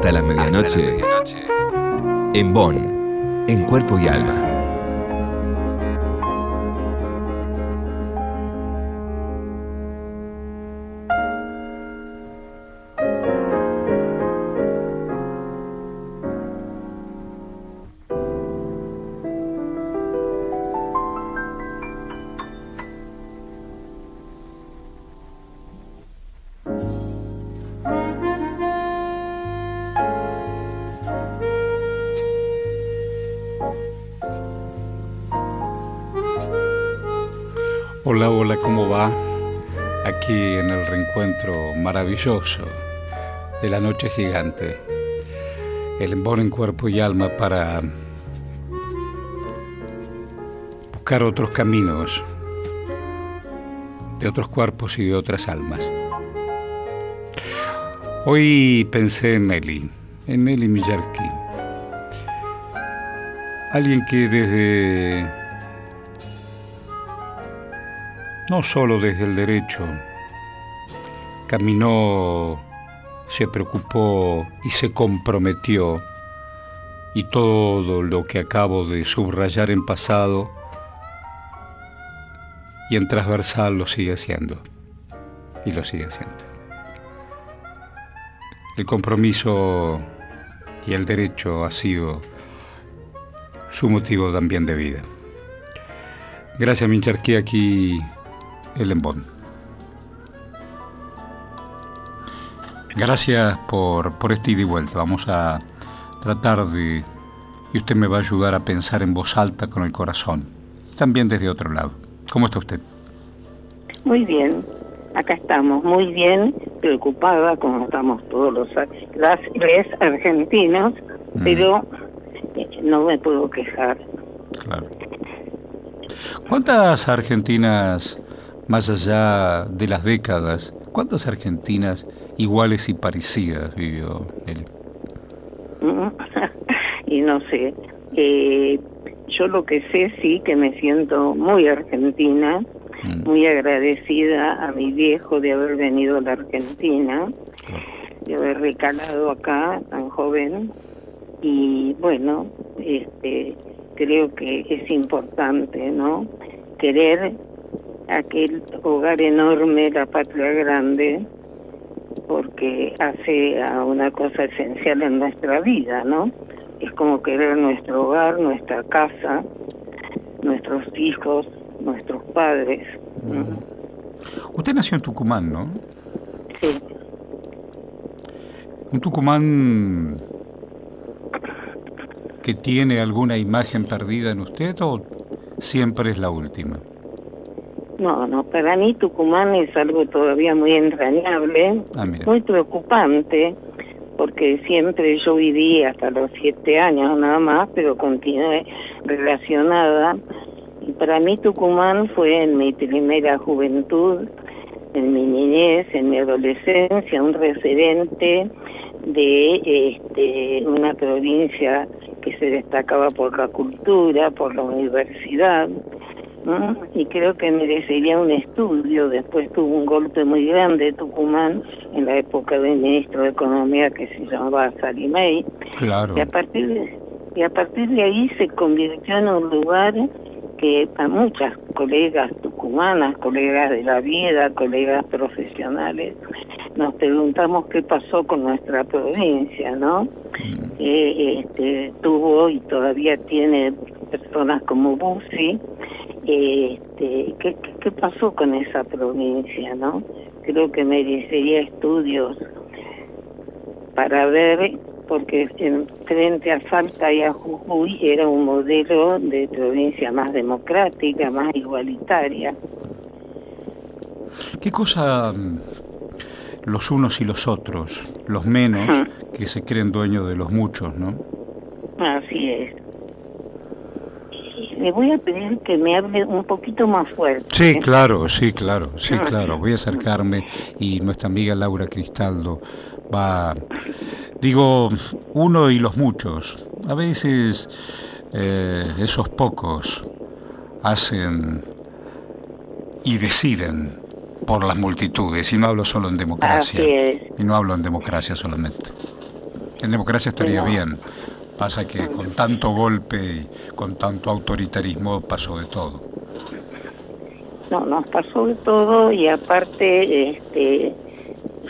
Hasta la medianoche. En Bonn, en cuerpo y alma. Maravilloso de la noche gigante. El embor en cuerpo y alma para buscar otros caminos de otros cuerpos y de otras almas. Hoy pensé en Nelly, en Nelly Millarki. Alguien que desde no solo desde el derecho, caminó, se preocupó y se comprometió, y todo lo que acabo de subrayar en pasado y en transversal lo sigue haciendo, y lo sigue haciendo. El compromiso y el derecho ha sido su motivo también de vida. Gracias, Mincharquí, aquí el embón. Gracias por, por este ida y vuelta. Vamos a tratar de... Y usted me va a ayudar a pensar en voz alta con el corazón. También desde otro lado. ¿Cómo está usted? Muy bien. Acá estamos muy bien, preocupada como estamos todos los las, argentinos, mm. pero eh, no me puedo quejar. Claro. ¿Cuántas argentinas más allá de las décadas, ¿cuántas argentinas iguales y parecidas vivió él? y no sé. Eh, yo lo que sé sí que me siento muy argentina, mm. muy agradecida a mi viejo de haber venido a la Argentina, de haber recalado acá tan joven. Y bueno, este, creo que es importante, ¿no? Querer aquel hogar enorme, la patria grande, porque hace a una cosa esencial en nuestra vida, ¿no? Es como querer nuestro hogar, nuestra casa, nuestros hijos, nuestros padres. Usted nació en Tucumán, ¿no? Sí. ¿Un Tucumán que tiene alguna imagen perdida en usted o siempre es la última? No, no, para mí Tucumán es algo todavía muy entrañable, ah, muy preocupante, porque siempre yo viví hasta los siete años nada más, pero continué relacionada. Y para mí Tucumán fue en mi primera juventud, en mi niñez, en mi adolescencia, un referente de este, una provincia que se destacaba por la cultura, por la universidad, y creo que merecería un estudio. Después tuvo un golpe muy grande Tucumán en la época del ministro de Economía que se llamaba Salimey. Claro. Y a partir de, y a partir de ahí se convirtió en un lugar que a muchas colegas tucumanas, colegas de la vida, colegas profesionales, nos preguntamos qué pasó con nuestra provincia, ¿no? Mm. Eh, este, tuvo y todavía tiene personas como Bussi, este, ¿qué, ¿qué pasó con esa provincia, no? Creo que merecería estudios para ver, porque en, frente a Salta y a Jujuy era un modelo de provincia más democrática, más igualitaria. ¿Qué cosa mm, los unos y los otros, los menos, que se creen dueños de los muchos, ¿no? Así es le voy a pedir que me hable un poquito más fuerte. Sí, claro, sí, claro, sí, ah. claro. Voy a acercarme y nuestra amiga Laura Cristaldo va, digo, uno y los muchos. A veces eh, esos pocos hacen y deciden por las multitudes, y no hablo solo en democracia, y no hablo en democracia solamente. En democracia estaría bien. Pasa que con tanto golpe y con tanto autoritarismo pasó de todo. No, nos pasó de todo y aparte, este,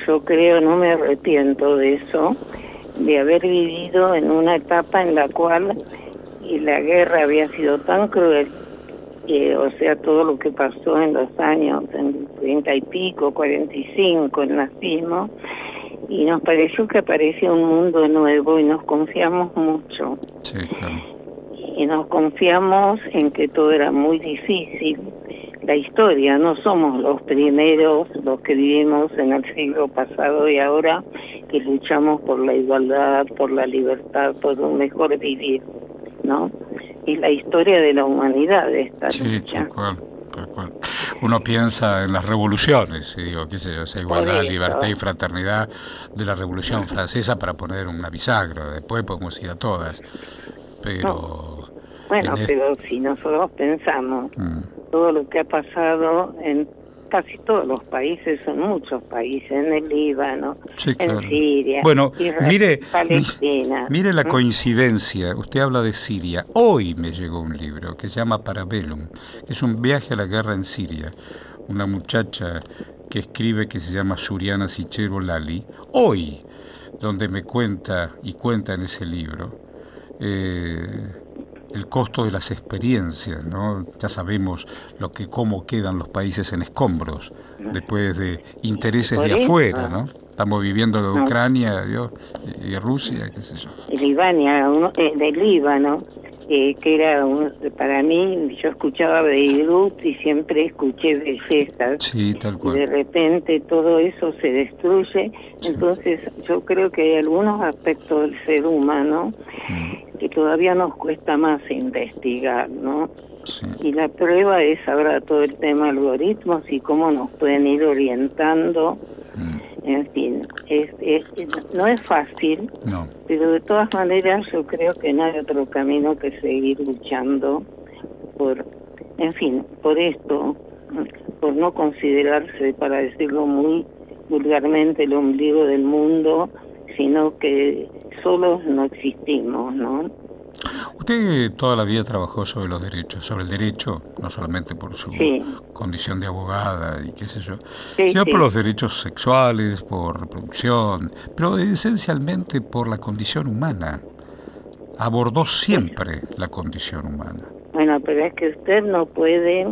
yo creo, no me arrepiento de eso, de haber vivido en una etapa en la cual y la guerra había sido tan cruel, o sea, todo lo que pasó en los años, en 30 y pico, 45, el nazismo, y nos pareció que aparecía un mundo nuevo y nos confiamos mucho. Sí, claro. Y nos confiamos en que todo era muy difícil. La historia, no somos los primeros, los que vivimos en el siglo pasado y ahora, que luchamos por la igualdad, por la libertad, por un mejor vivir, ¿no? Y la historia de la humanidad esta sí, lucha. Tal cual uno piensa en las revoluciones, y digo, qué sé yo, esa igualdad, libertad y fraternidad de la Revolución Francesa para poner una bisagra, después podemos ir a todas, pero... Bueno, pero si nosotros pensamos mm. todo lo que ha pasado en casi todos los países, son muchos países, en el Líbano, en Siria, bueno, mire, Palestina. Mire la coincidencia, usted habla de Siria. Hoy me llegó un libro que se llama Parabellum, que es un viaje a la guerra en Siria. Una muchacha que escribe que se llama Suriana Sichero Lali. Hoy, donde me cuenta y cuenta en ese libro. Eh, el costo de las experiencias, ¿no? Ya sabemos lo que cómo quedan los países en escombros después de intereses de afuera, ¿no? Estamos viviendo de Ucrania y Rusia, qué sé yo. Libania, eh, del Líbano, eh, que era para mí, yo escuchaba Beirut y siempre escuché bellezas. Sí, tal cual. Y de repente todo eso se destruye. Entonces yo creo que hay algunos aspectos del ser humano mm que todavía nos cuesta más investigar, ¿no? Y la prueba es ahora todo el tema de algoritmos y cómo nos pueden ir orientando. Mm. En fin, es, no es fácil, no. pero de todas maneras yo creo que no hay otro camino que seguir luchando por, en fin, por esto, por no considerarse, para decirlo muy vulgarmente, el ombligo del mundo, sino que solos no existimos, ¿no? Usted toda la vida trabajó sobre los derechos, sobre el derecho, no solamente por su condición de abogada y qué sé yo, sino por los derechos sexuales, por reproducción, pero esencialmente por la condición humana. Abordó siempre la condición humana. Bueno, pero es que usted no puede,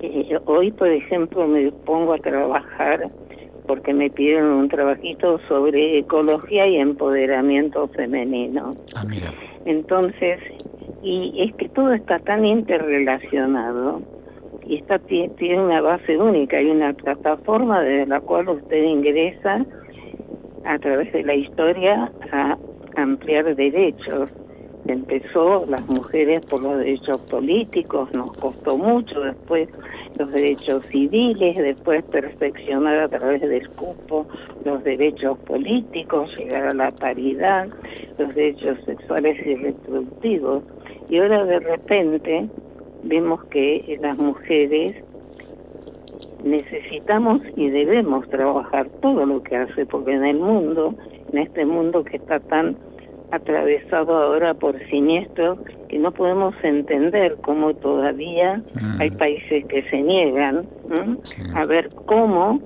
eh, hoy por ejemplo me pongo a trabajar porque me pidieron un trabajito sobre ecología y empoderamiento femenino. Ah, mira. Entonces, y es que todo está tan interrelacionado y está tiene una base única, hay una plataforma desde la cual usted ingresa a través de la historia a ampliar derechos empezó las mujeres por los derechos políticos, nos costó mucho, después los derechos civiles, después perfeccionar a través del cupo los derechos políticos, llegar a la paridad, los derechos sexuales y reproductivos. Y ahora de repente vemos que las mujeres necesitamos y debemos trabajar todo lo que hace, porque en el mundo, en este mundo que está tan atravesado ahora por siniestros que no podemos entender cómo todavía mm. hay países que se niegan a ver cómo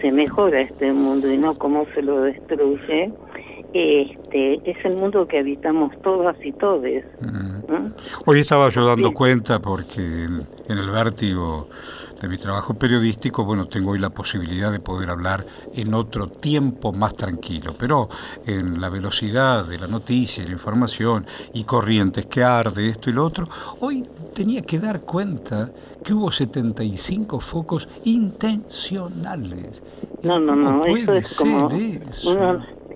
se mejora este mundo y no cómo se lo destruye. Este es el mundo que habitamos todas y todes. Mm. Hoy estaba yo dando cuenta porque en el vértigo de mi trabajo periodístico, bueno, tengo hoy la posibilidad de poder hablar en otro tiempo más tranquilo, pero en la velocidad de la noticia, la información y corrientes que arde esto y lo otro, hoy tenía que dar cuenta que hubo 75 focos intencionales. No, no, no, eso es como...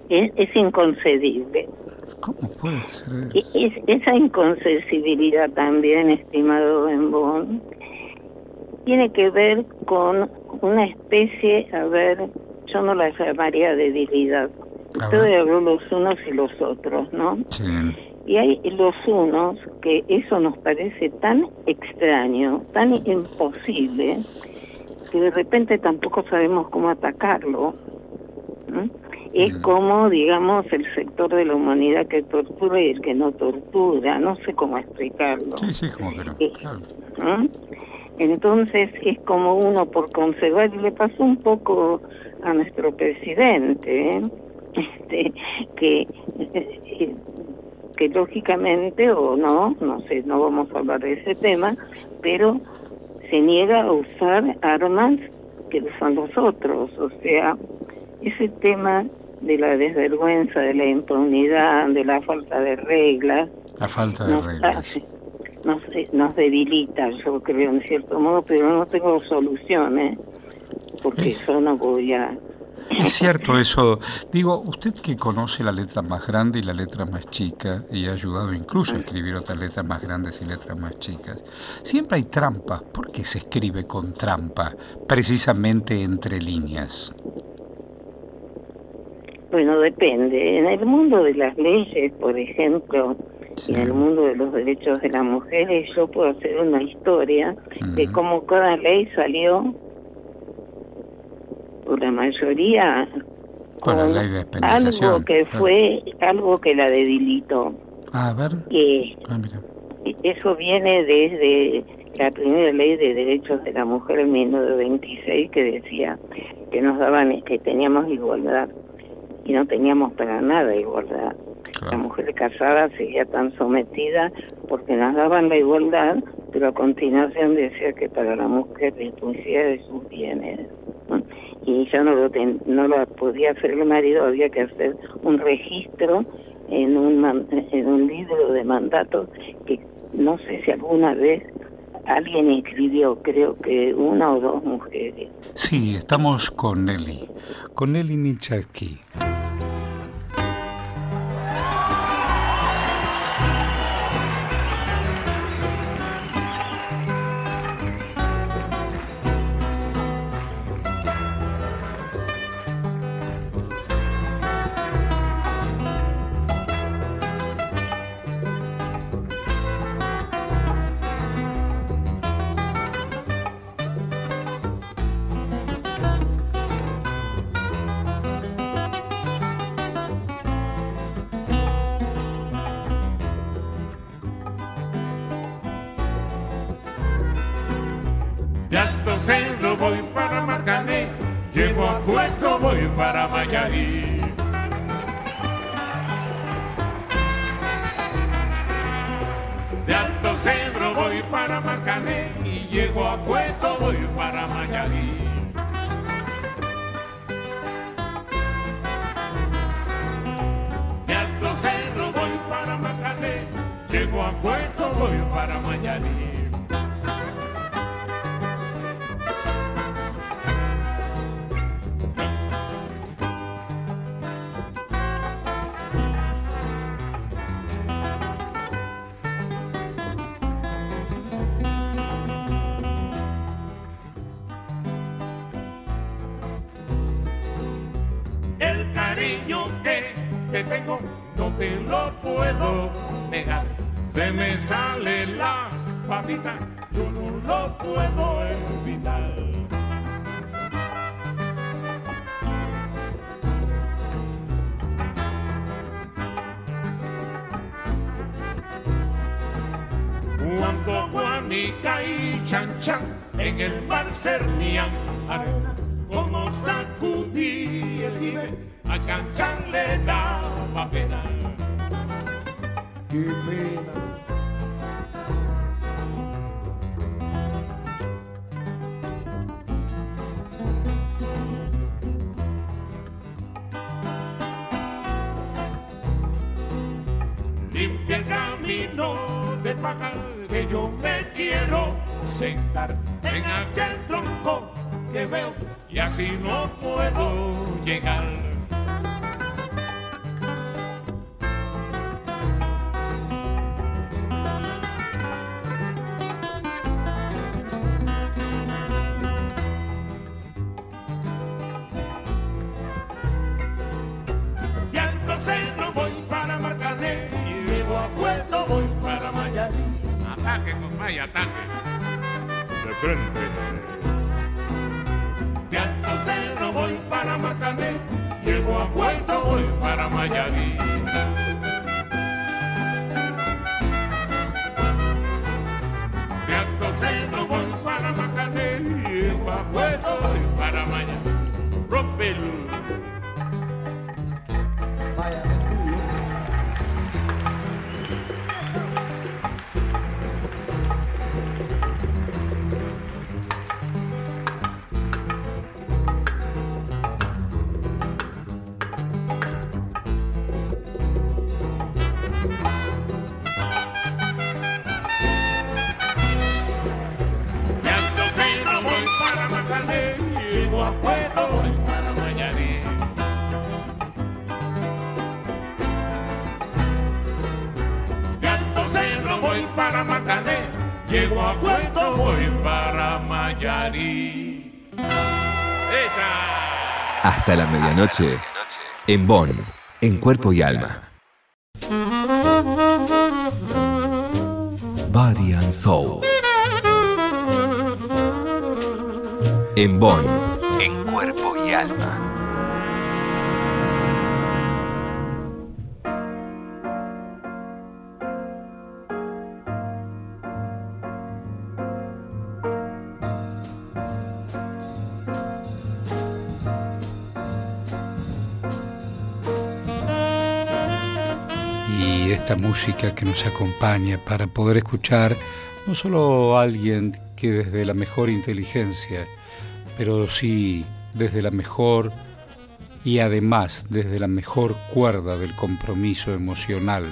es, inconcebible. ¿Cómo puede ser eso? Es, esa inconcebibilidad también, estimado Bembón, tiene que ver con una especie, a ver, yo no la llamaría debilidad. Usted habló los unos y los otros, ¿no? Sí. Y hay los unos que eso nos parece tan extraño, tan imposible, que de repente tampoco sabemos cómo atacarlo. Es como, digamos, el sector de la humanidad que tortura y el que no tortura, no sé cómo explicarlo. Sí, sí, como que no. Eh. Entonces es como uno por conservar, y le pasó un poco a nuestro presidente, ¿eh? este, que, eh, que lógicamente o no, no sé, no vamos a hablar de ese tema, pero se niega a usar armas que usan los otros, o sea, ese tema de la desvergüenza, de la impunidad, de la falta de reglas. La falta de reglas. nos, nos debilita, yo creo, en cierto modo, pero no tengo soluciones, porque yo no voy a... Es cierto eso. Digo, usted que conoce la letra más grande y la letra más chica, y ha ayudado incluso a escribir otras letras más grandes y letras más chicas, siempre hay trampas. ¿Por qué se escribe con trampa, precisamente entre líneas? Bueno, depende. En el mundo de las leyes, por ejemplo, en el mundo de los derechos de las mujeres, yo puedo hacer una historia de cómo cada ley salió, por la mayoría, con, la ley de algo que fue algo que la debilitó. a ver. Que ah, Eso viene desde la primera ley de derechos de la mujer en 1926 que decía que nos daban que teníamos igualdad y no teníamos para nada igualdad. La mujer casada seguía tan sometida porque nos daban la igualdad, pero a continuación decía que para la mujer exclusión de sus bienes. Y ya no lo, no lo podía hacer el marido, había que hacer un registro en un, en un libro de mandatos que no sé si alguna vez alguien escribió, creo que una o dos mujeres. Sí, estamos con Nelly, con Nelly te tengo, no te lo puedo negar. Se me sale la papita, yo no lo puedo evitar. Cuando guanica y chan chan en el mar cernían arena, como sacudí el jibe a Chan Chan le daba pena. Qué pena. limpia el camino de pajas que yo me quiero sentar en aquel y ataque. De frente. De Alto Cerro voy para Marcané, llego a Puerto voy para Mayarí. De Alto Cerro voy para Marcané, llego a Puerto voy para Mayarí. Rompelo. Llego a Puerto, voy para Mayarí. Hasta la medianoche, en Bonn, en cuerpo y alma. Body and Soul. En Bonn, esta música que nos acompaña para poder escuchar no solo a alguien que desde la mejor inteligencia, pero sí desde la mejor y además desde la mejor cuerda del compromiso emocional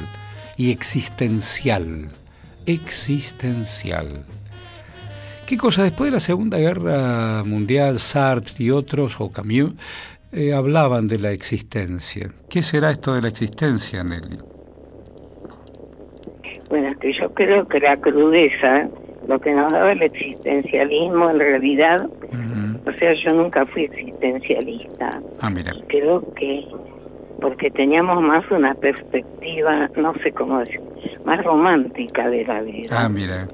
y existencial, existencial. ¿Qué cosa? Después de la Segunda Guerra Mundial, Sartre y otros, o Camus, eh, hablaban de la existencia. ¿Qué será esto de la existencia, Nelly? Bueno, que yo creo que la crudeza, lo que nos daba el existencialismo en realidad, o sea, yo nunca fui existencialista. Ah, mira. Creo que porque teníamos más una perspectiva, no sé cómo decir, más romántica de la vida. Ah, mira.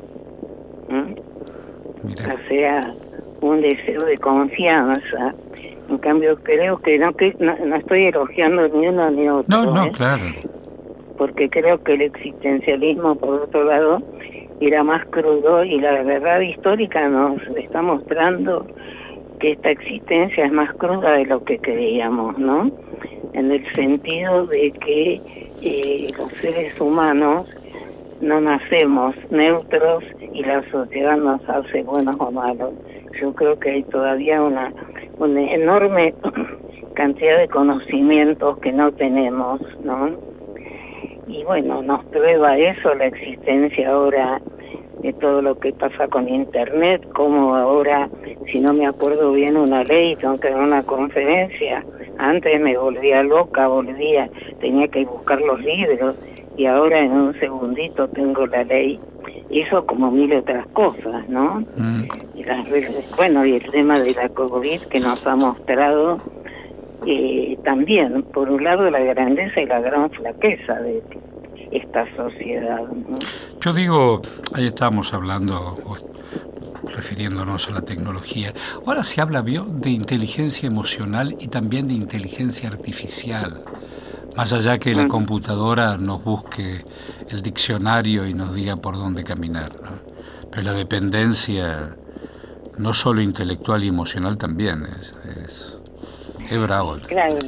¿Mm? mira. O sea, un deseo de confianza. En cambio, creo que no, que no, estoy elogiando ni uno ni otro. No, no, ¿eh? claro porque creo que el existencialismo, por otro lado, era más crudo y la verdad histórica nos está mostrando que esta existencia es más cruda de lo que creíamos, ¿no? En el sentido de que eh, los seres humanos no nacemos neutros y la sociedad nos hace buenos o malos. Yo creo que hay todavía una, una enorme cantidad de conocimientos que no tenemos, ¿no? Y bueno, nos prueba eso la existencia ahora de todo lo que pasa con Internet, como ahora, si no me acuerdo bien una ley, tengo que dar una conferencia, antes me volvía loca, volvía, tenía que buscar los libros y ahora en un segundito tengo la ley. Y eso como mil otras cosas, ¿no? Mm. Y las, bueno, y el tema de la COVID que nos ha mostrado eh, también, por un lado, la grandeza y la gran flaqueza de esta sociedad. Yo digo, ahí estábamos hablando, refiriéndonos a la tecnología, ahora se habla de inteligencia emocional y también de inteligencia artificial. Más allá que la mm. computadora nos busque el diccionario y nos diga por dónde caminar. Pero la dependencia, no solo intelectual y emocional, también es, es bravo. Claro,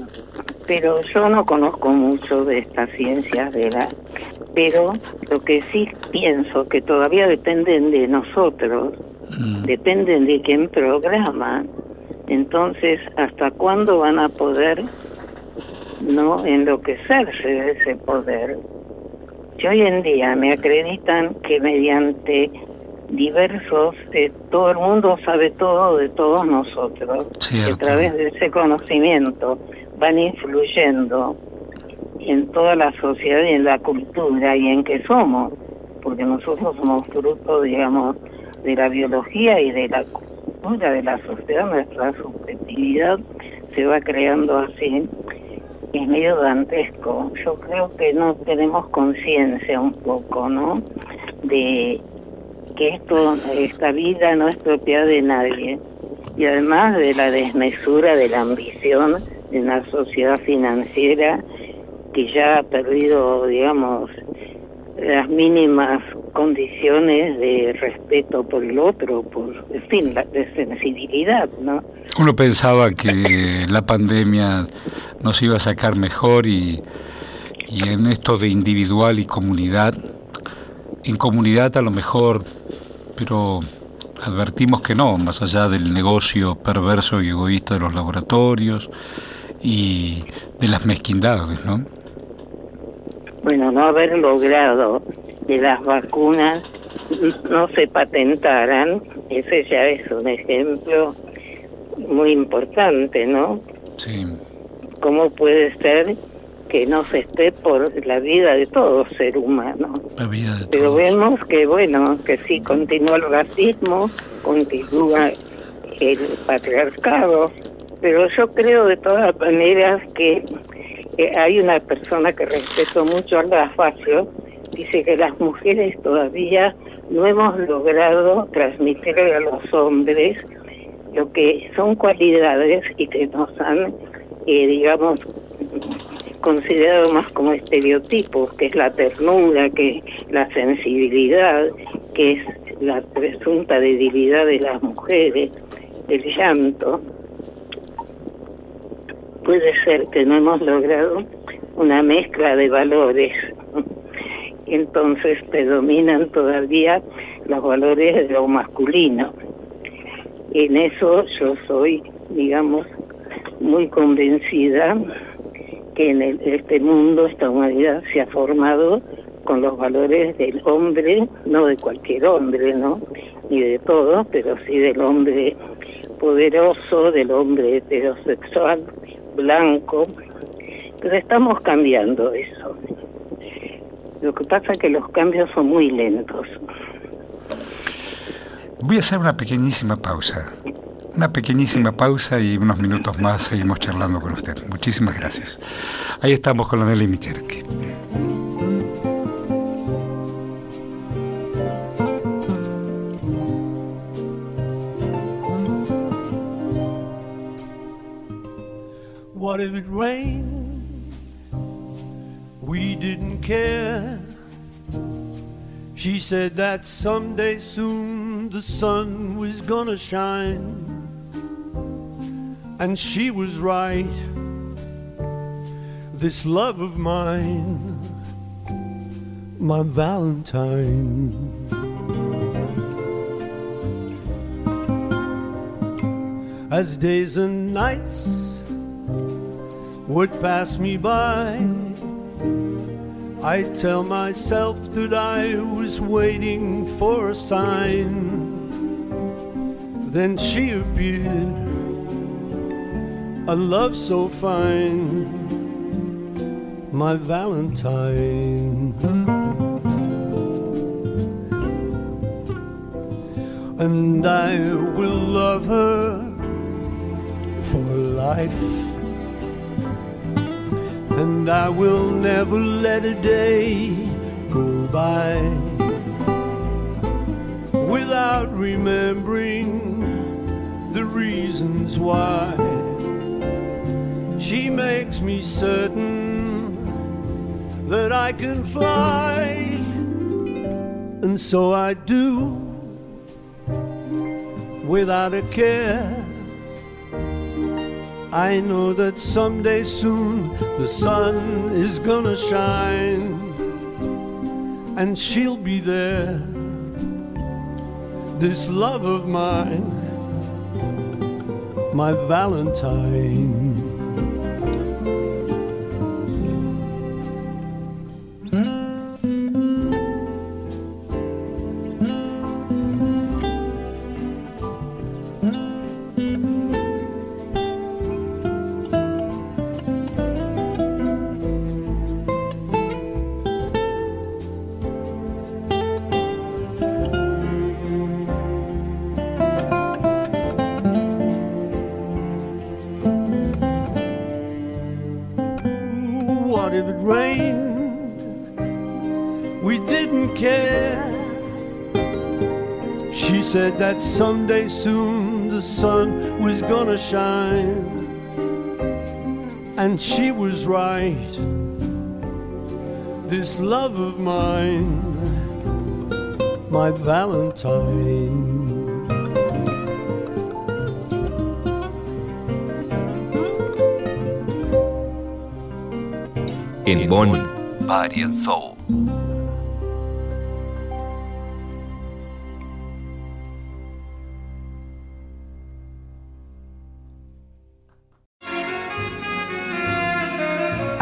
pero yo no conozco mucho de estas ciencias de la... Pero lo que sí pienso que todavía dependen de nosotros, mm. dependen de quien programa, entonces ¿hasta cuándo van a poder no enloquecerse de ese poder? Si hoy en día me acreditan que mediante diversos, eh, todo el mundo sabe todo de todos nosotros. a través de ese conocimiento van influyendo en toda la sociedad y en la cultura y en qué somos, porque nosotros somos fruto, digamos, de la biología y de la cultura de la sociedad, nuestra subjetividad se va creando así. Es medio dantesco. Yo creo que no tenemos conciencia un poco, ¿no? De que esto, esta vida no es propiedad de nadie y además de la desmesura de la ambición en una sociedad financiera que ya ha perdido, digamos, las mínimas condiciones de respeto por el otro, por, en fin, la, de sensibilidad, ¿no? Uno pensaba que la pandemia nos iba a sacar mejor y, y en esto de individual y comunidad, en comunidad a lo mejor, pero advertimos que no, más allá del negocio perverso y egoísta de los laboratorios y de las mezquindades, ¿no? Bueno, no haber logrado que las vacunas no se patentaran, ese ya es un ejemplo muy importante, ¿no? Sí. ¿Cómo puede ser que no se esté por la vida de todo ser humano? La vida de Pero vemos que, bueno, que sí continúa el racismo, continúa el patriarcado, pero yo creo de todas maneras que hay una persona que respeto mucho al Facio, dice que las mujeres todavía no hemos logrado transmitirle a los hombres lo que son cualidades y que nos han, eh, digamos, considerado más como estereotipos, que es la ternura, que es la sensibilidad, que es la presunta debilidad de las mujeres, el llanto puede ser que no hemos logrado una mezcla de valores. Entonces predominan todavía los valores de lo masculino. En eso yo soy, digamos, muy convencida que en este mundo, esta humanidad se ha formado con los valores del hombre, no de cualquier hombre, ¿no? Ni de todo, pero sí del hombre poderoso, del hombre heterosexual, blanco, pero estamos cambiando eso. Lo que pasa es que los cambios son muy lentos. Voy a hacer una pequeñísima pausa. Una pequeñísima pausa y unos minutos más seguimos charlando con usted. Muchísimas gracias. Ahí estamos con la Nelly Micherque. What if it rained? We didn't care. She said that someday soon the sun was gonna shine. And she was right. This love of mine, my Valentine. As days and nights would pass me by. I tell myself that I was waiting for a sign. Then she appeared, a love so fine, my Valentine. And I will love her for life and I will never let a day go by without remembering the reasons why. She makes me certain that I can fly, and so I do without a care. I know that someday soon the sun is gonna shine and she'll be there. This love of mine, my Valentine. Said that someday soon the sun was gonna shine and she was right. This love of mine, my Valentine. In Bonn, Body and Soul.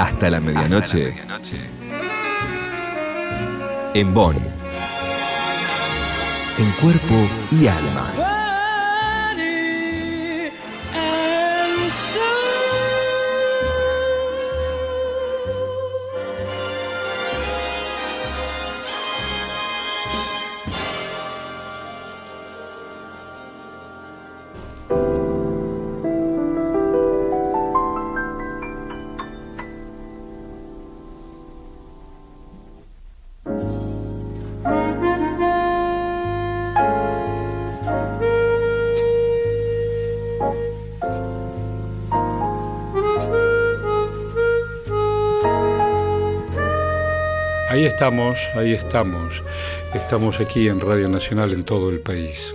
Hasta la medianoche. En Bonn. En cuerpo y alma. Estamos, ahí estamos. Estamos aquí en Radio Nacional en todo el país.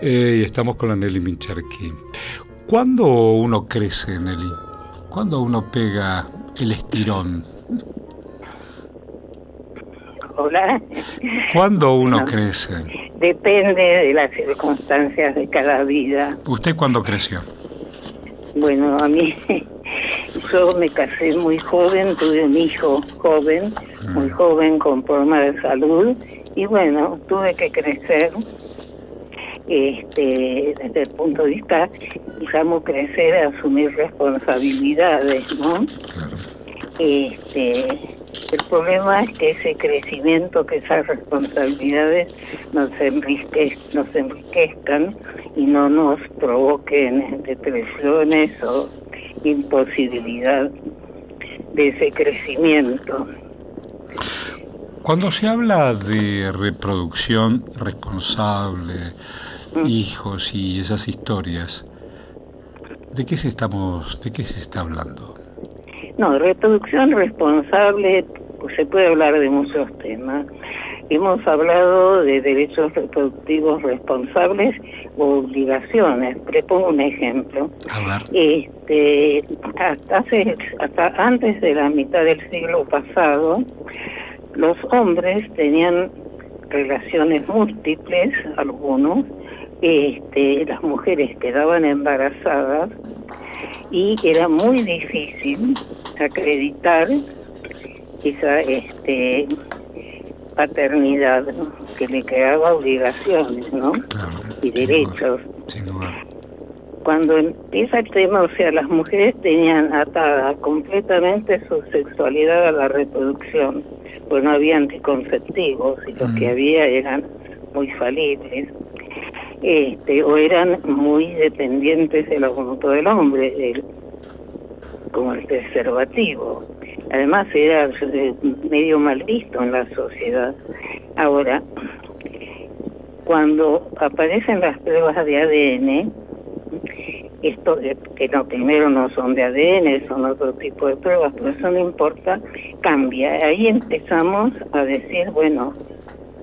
Eh, y estamos con la Nelly Mincharki. ¿Cuándo uno crece, Nelly? ¿Cuándo uno pega el estirón? Hola. ¿Cuándo uno crece? Depende de las circunstancias de cada vida. ¿Usted cuándo creció? Bueno, a mí yo me casé muy joven, tuve un hijo joven, muy mm. joven con problemas de salud y bueno, tuve que crecer este desde el punto de vista, digamos, crecer, asumir responsabilidades, ¿no? Este, el problema es que ese crecimiento, que esas responsabilidades nos, enrique, nos enriquezcan y no nos provoquen depresiones o imposibilidad de ese crecimiento. Cuando se habla de reproducción responsable, mm. hijos y esas historias, ¿de qué se estamos, de qué se está hablando? No, reproducción responsable, pues se puede hablar de muchos temas. Hemos hablado de derechos reproductivos responsables o obligaciones. Le pongo un ejemplo. Este, hasta, hace, hasta antes de la mitad del siglo pasado, los hombres tenían relaciones múltiples, algunos, este, las mujeres quedaban embarazadas y era muy difícil acreditar esa este paternidad que le creaba obligaciones ¿no? y derechos. Cuando empieza el tema, o sea, las mujeres tenían atada completamente su sexualidad a la reproducción, pues no había anticonceptivos y los que había eran muy falibles. Este, o eran muy dependientes de la voluntad del hombre, como el preservativo. Además era eh, medio mal visto en la sociedad. Ahora, cuando aparecen las pruebas de ADN, esto que no, primero no son de ADN, son otro tipo de pruebas, pero eso no importa, cambia. Ahí empezamos a decir, bueno,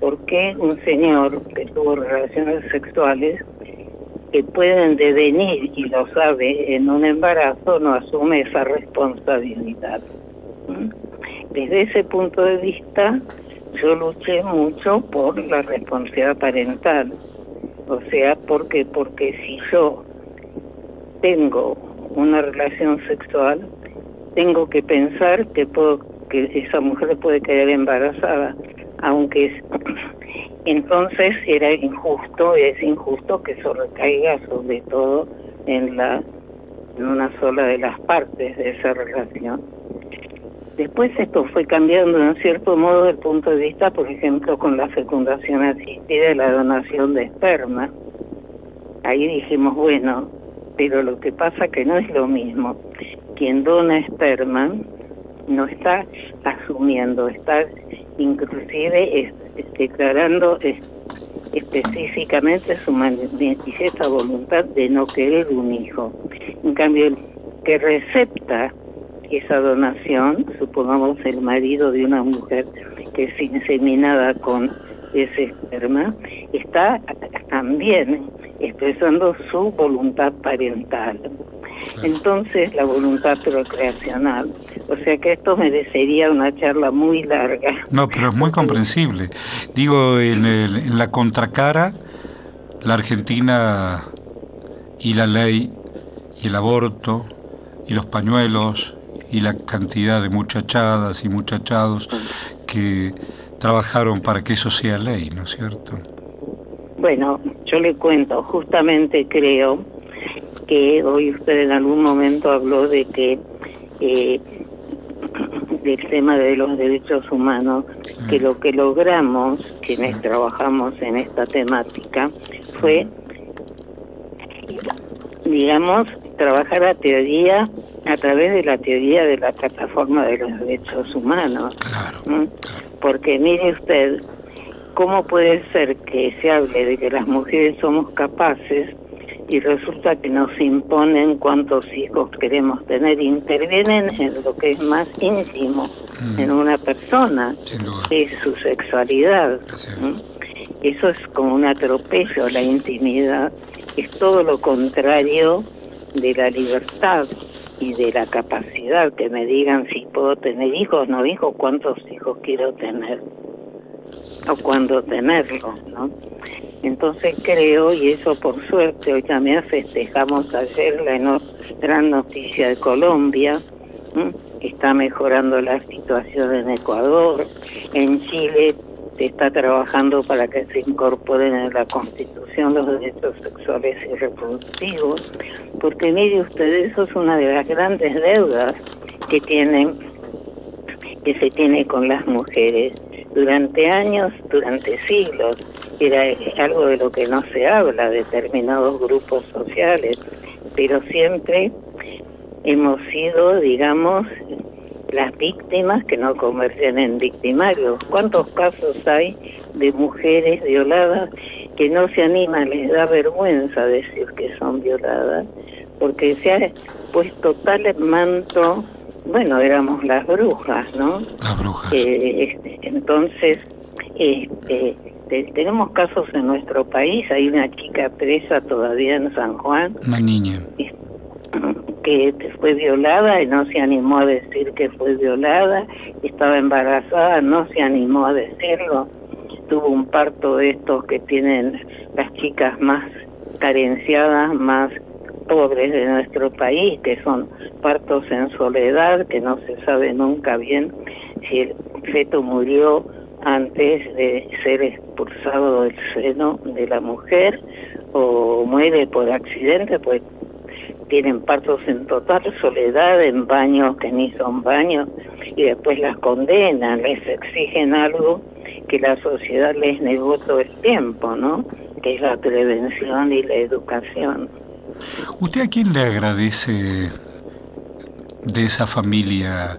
¿por qué un señor que tuvo relaciones sexuales que pueden devenir y lo sabe en un embarazo no asume esa responsabilidad? Desde ese punto de vista, yo luché mucho por la responsabilidad parental. O sea, porque porque si yo tengo una relación sexual, tengo que pensar que puedo que esa mujer puede quedar embarazada, aunque es, entonces era injusto, es injusto que eso recaiga sobre todo en la en una sola de las partes de esa relación. Después esto fue cambiando en cierto modo el punto de vista, por ejemplo, con la fecundación asistida y la donación de esperma. Ahí dijimos, bueno, pero lo que pasa que no es lo mismo. Quien dona esperma no está asumiendo, está inclusive declarando específicamente su manifiesta voluntad de no querer un hijo. En cambio, que recepta esa donación, supongamos el marido de una mujer que es inseminada con ese esperma, está también expresando su voluntad parental. Entonces, la voluntad procreacional. O sea que esto merecería una charla muy larga. No, pero es muy comprensible. Digo, en, en la contracara, la Argentina y la ley y el aborto y los pañuelos y la cantidad de muchachadas y muchachados que trabajaron para que eso sea ley, ¿no es cierto? Bueno, yo le cuento, justamente creo que hoy usted en algún momento habló de que eh, del tema de los derechos humanos, que lo que logramos, quienes trabajamos en esta temática, fue, digamos, trabajar la teoría a través de la teoría de la plataforma de los derechos humanos. Porque mire usted, ¿cómo puede ser que se hable de que las mujeres somos capaces y resulta que nos imponen cuántos hijos queremos tener, intervienen en lo que es más íntimo mm. en una persona, es su sexualidad. Eso es como un atropello, la intimidad, es todo lo contrario de la libertad y de la capacidad que me digan si puedo tener hijos, no hijos, cuántos hijos quiero tener o cuándo tenerlos, ¿no? Entonces creo, y eso por suerte, hoy también festejamos ayer la gran noticia de Colombia, está mejorando la situación en Ecuador, en Chile está trabajando para que se incorporen en la Constitución los derechos sexuales y reproductivos, porque mire usted, eso es una de las grandes deudas que tienen que se tiene con las mujeres durante años, durante siglos, era algo de lo que no se habla, determinados grupos sociales, pero siempre hemos sido, digamos, las víctimas que no convergen en victimarios. ¿Cuántos casos hay de mujeres violadas que no se animan, les da vergüenza decir que son violadas? Porque se ha puesto tal manto bueno, éramos las brujas, ¿no? Las brujas. Eh, este, entonces, este, tenemos casos en nuestro país, hay una chica presa todavía en San Juan. Una niña. Que fue violada y no se animó a decir que fue violada, estaba embarazada, no se animó a decirlo, tuvo un parto de estos que tienen las chicas más carenciadas, más pobres de nuestro país, que son partos en soledad, que no se sabe nunca bien si el feto murió antes de ser expulsado del seno de la mujer o muere por accidente, pues tienen partos en total soledad, en baños que ni son baños, y después las condenan, les exigen algo que la sociedad les negó todo el tiempo, ¿no? Que es la prevención y la educación. ¿Usted a quién le agradece de esa familia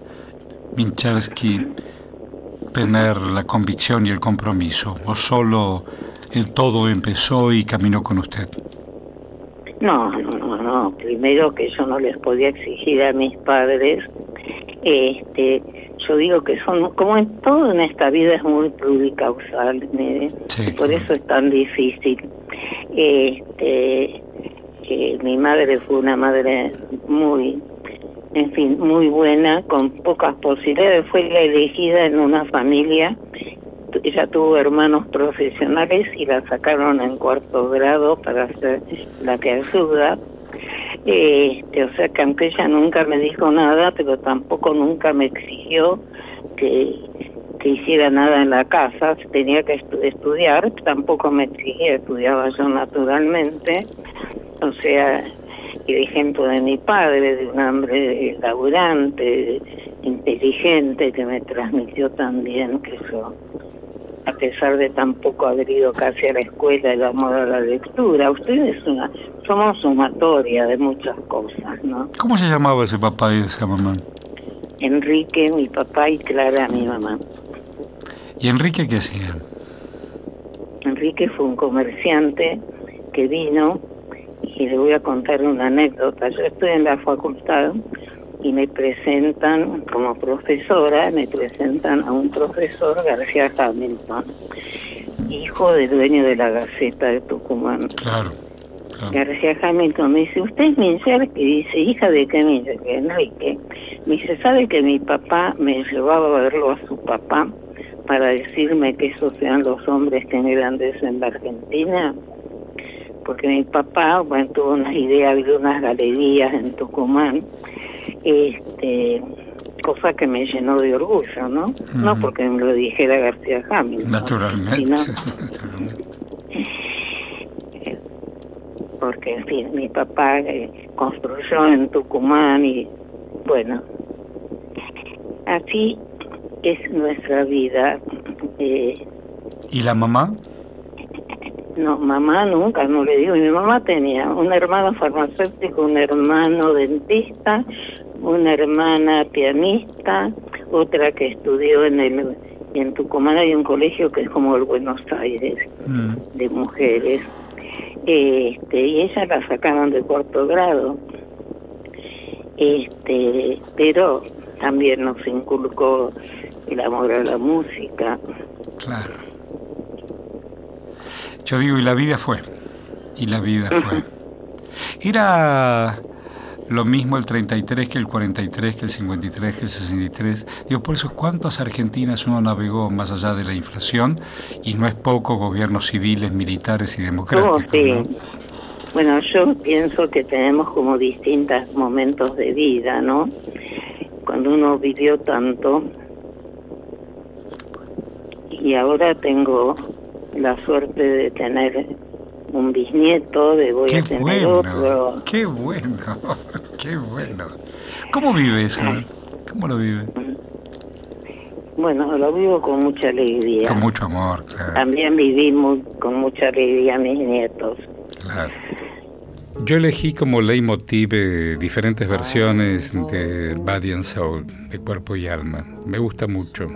Mincharsky tener la convicción y el compromiso? ¿O solo el todo empezó y caminó con usted? No, no, no, no. Primero que yo no les podía exigir a mis padres. Este, yo digo que son, como en todo en esta vida es muy pluricausal, por eso es tan difícil. Este, mi madre fue una madre muy, en fin, muy buena, con pocas posibilidades. Fue la elegida en una familia. Ella tuvo hermanos profesionales y la sacaron en cuarto grado para ser la que ayuda. Este, o sea que aunque ella nunca me dijo nada, pero tampoco nunca me exigió que, que hiciera nada en la casa, tenía que estudiar, tampoco me exigía, estudiaba yo naturalmente o sea, el ejemplo de mi padre, de un hombre laburante, inteligente, que me transmitió también que eso, a pesar de tampoco haber ido casi a la escuela, el amor a la lectura. Ustedes una, somos sumatoria de muchas cosas, ¿no? ¿Cómo se llamaba ese papá y esa mamá? Enrique, mi papá, y Clara, mi mamá. ¿Y Enrique qué hacía? Enrique fue un comerciante que vino y le voy a contar una anécdota. Yo estoy en la facultad y me presentan como profesora, me presentan a un profesor García Hamilton, hijo del dueño de la Gaceta de Tucumán. Claro. García Hamilton me dice, ¿usted es Mincel? que dice, hija de qué me dice, que Enrique. Me dice, ¿sabe que mi papá me llevaba a verlo a su papá para decirme que esos sean los hombres que grandes en la Argentina? Porque mi papá, bueno, tuvo unas ideas de unas galerías en Tucumán, este cosa que me llenó de orgullo, ¿no? No porque me lo dijera García Hamilton. Naturalmente. porque, en fin, mi papá eh, construyó en Tucumán y, bueno, así es nuestra vida. Eh, ¿Y la mamá? No, mamá nunca, no le digo. Mi mamá tenía un hermano farmacéutico, un hermano dentista, una hermana pianista, otra que estudió en el en Tucumán hay un colegio que es como el Buenos Aires mm. de mujeres. Este y ella la sacaron de cuarto grado. Este pero también nos inculcó el amor a la música. Claro. Yo digo y la vida fue y la vida fue. Era lo mismo el 33 que el 43, que el 53, que el 63. Digo, por eso, ¿cuántas Argentinas uno navegó más allá de la inflación? Y no es poco gobiernos civiles, militares y democráticos. sí. Bueno, yo pienso que tenemos como distintos momentos de vida, ¿no? Cuando uno vivió tanto y ahora tengo la suerte de tener un bisnieto, de voy a tener bueno, otro. Qué bueno, qué bueno. ¿Cómo vive eso? ¿Cómo lo vive? Bueno, lo vivo con mucha alegría. Con mucho amor, claro. También vivimos con mucha alegría mis nietos. Claro. Yo elegí como leitmotiv eh, diferentes versiones de Body and Soul, de cuerpo y alma. Me gusta mucho.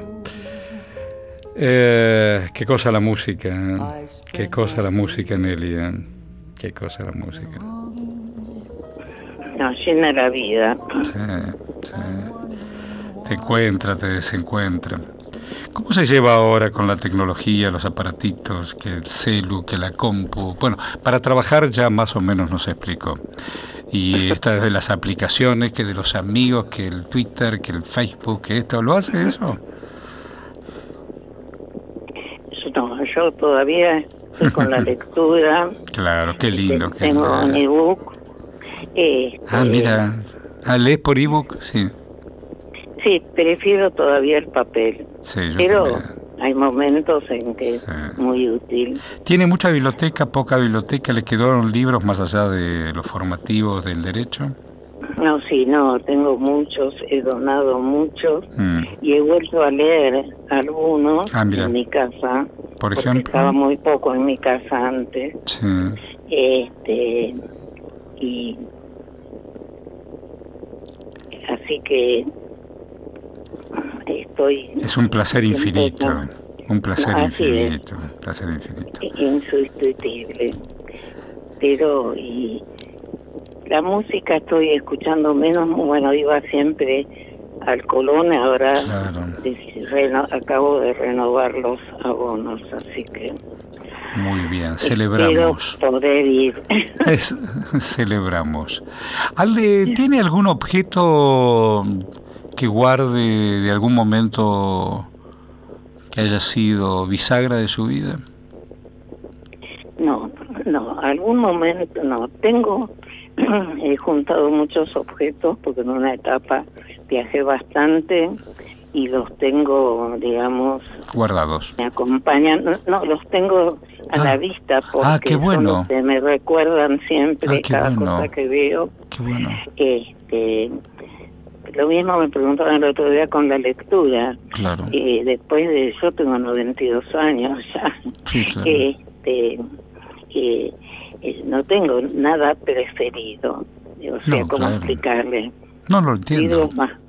Eh, qué cosa la música, ¿eh? qué cosa la música, Nelia, qué cosa la música. Nos llena la vida. Sí, sí. Te encuentra, te desencuentra. ¿Cómo se lleva ahora con la tecnología, los aparatitos, que el celu, que la compu? Bueno, para trabajar ya más o menos nos explicó. Y esta de las aplicaciones, que de los amigos, que el Twitter, que el Facebook, que esto, ¿lo hace eso? No, yo todavía estoy con la lectura. Claro, qué lindo. que tengo un ebook. ah, mira. ¿Ah, lees por ebook? Sí. Sí, prefiero todavía el papel. Sí, yo pero hay momentos en que es muy útil. ¿Tiene mucha biblioteca, poca biblioteca? ¿Le quedaron libros más allá de los formativos del derecho? No, sí, no, tengo muchos, he donado muchos mm. y he vuelto a leer algunos ah, en mi casa. Por ejemplo. Estaba muy poco en mi casa antes. Sí. Este, y así que estoy. Es un placer infinito, un placer infinito, un placer infinito. Insustituible. Pero, y la música estoy escuchando menos, bueno, iba siempre al Colón, ahora acabo de renovar los abonos, así que... Muy bien, celebramos. poder ir. celebramos. ¿Alde tiene algún objeto que guarde de algún momento que haya sido bisagra de su vida? No, no, algún momento no. Tengo he juntado muchos objetos porque en una etapa viajé bastante y los tengo, digamos, guardados. Me acompañan, no, los tengo a la ah. vista ah, porque bueno. me recuerdan siempre ah, cada cosa que veo. Qué bueno. Este, lo mismo me preguntaban el otro día con la lectura. Claro. Eh, después de yo tengo 92 años ya. Sí, claro. Este, eh, eh, no tengo nada preferido. O sea, ¿cómo explicarle? No lo entiendo. Mm.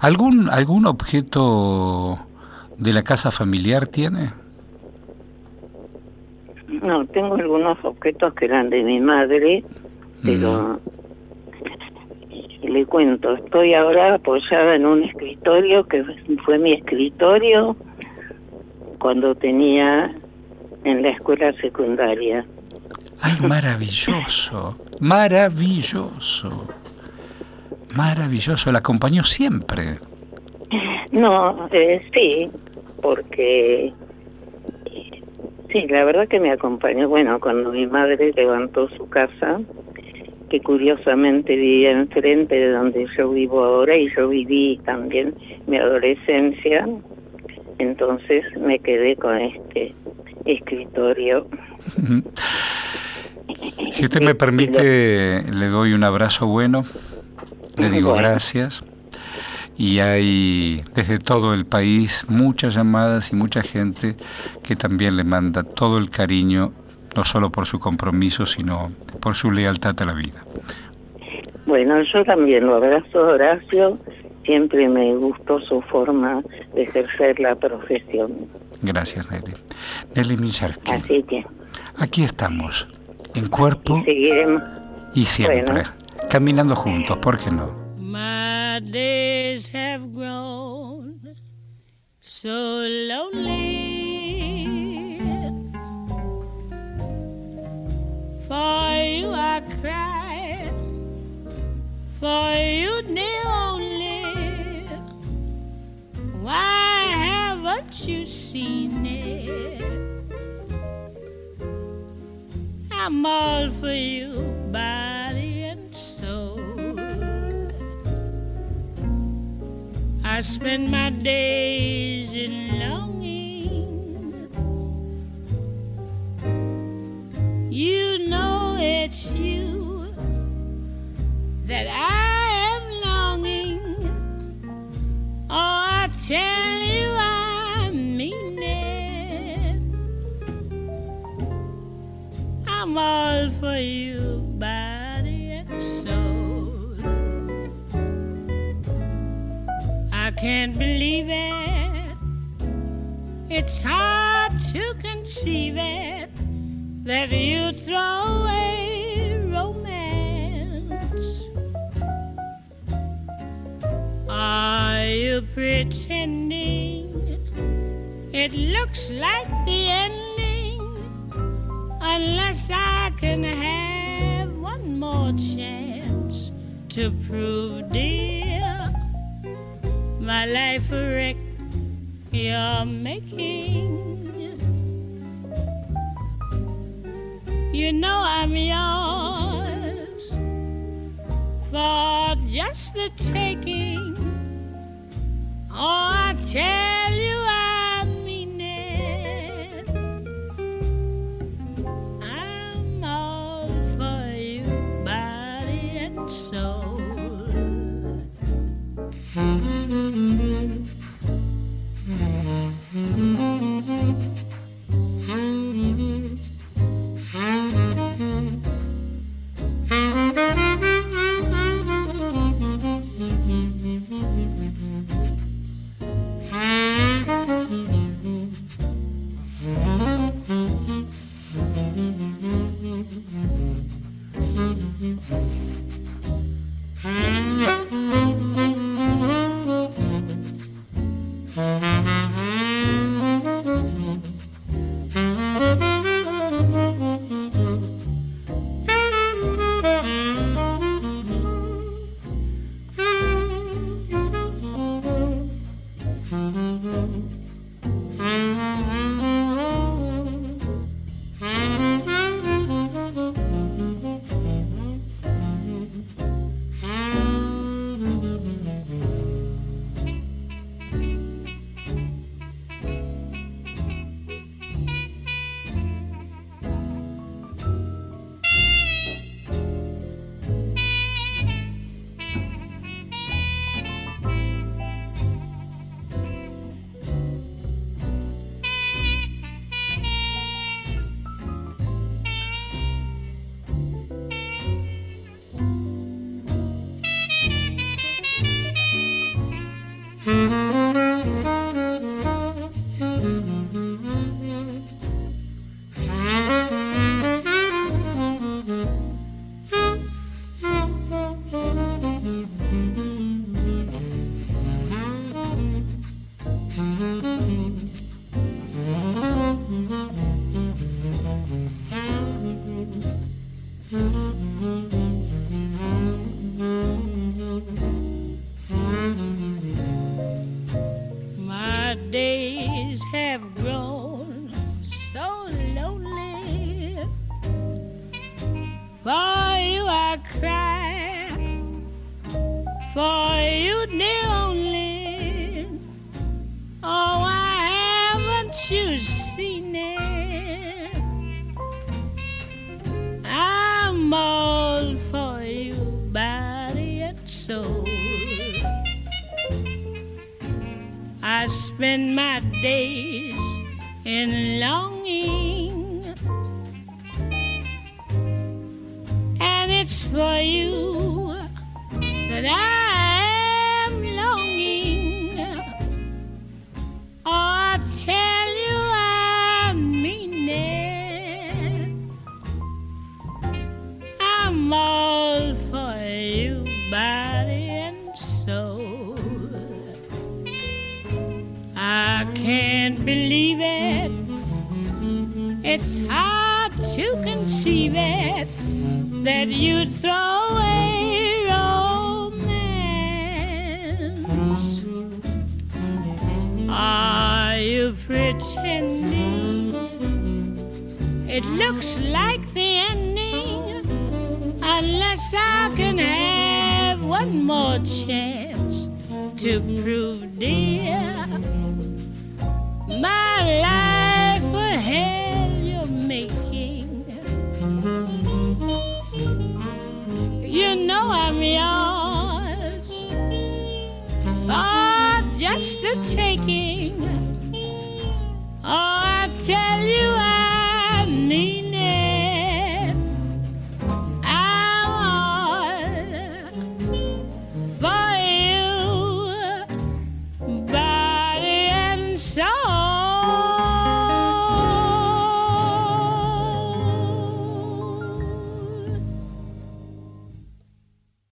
¿Algún, ¿Algún objeto de la casa familiar tiene? No, tengo algunos objetos que eran de mi madre, pero le cuento, estoy ahora apoyada en un escritorio que fue mi escritorio cuando tenía en la escuela secundaria. ¡Ay, maravilloso! ¡Maravilloso! Maravilloso, la acompañó siempre. No, eh, sí, porque sí, la verdad que me acompañó. Bueno, cuando mi madre levantó su casa, que curiosamente vivía enfrente de donde yo vivo ahora y yo viví también mi adolescencia, entonces me quedé con este escritorio. Si usted me permite, le doy un abrazo bueno, le digo gracias. Y hay desde todo el país muchas llamadas y mucha gente que también le manda todo el cariño, no solo por su compromiso, sino por su lealtad a la vida. Bueno, yo también lo abrazo, Horacio. Siempre me gustó su forma de ejercer la profesión. Gracias, Nelly. Nelly Micharski. Así que. Aquí estamos, en cuerpo y, siempre, caminando juntos, ¿por qué no? My days have grown so lonely. For you I cry, for you the only. Why haven't you seen it? I'm all for you, body I spend my days in longing. You know it's you that I am longing. Oh, I tell you I mean it. I'm all for you, can't believe it. It's hard to conceive it that you throw away romance. Are you pretending it looks like the ending? Unless I can have one more chance to prove, dear my life a wreck you're making. You know I'm yours for just the taking. Oh, I tell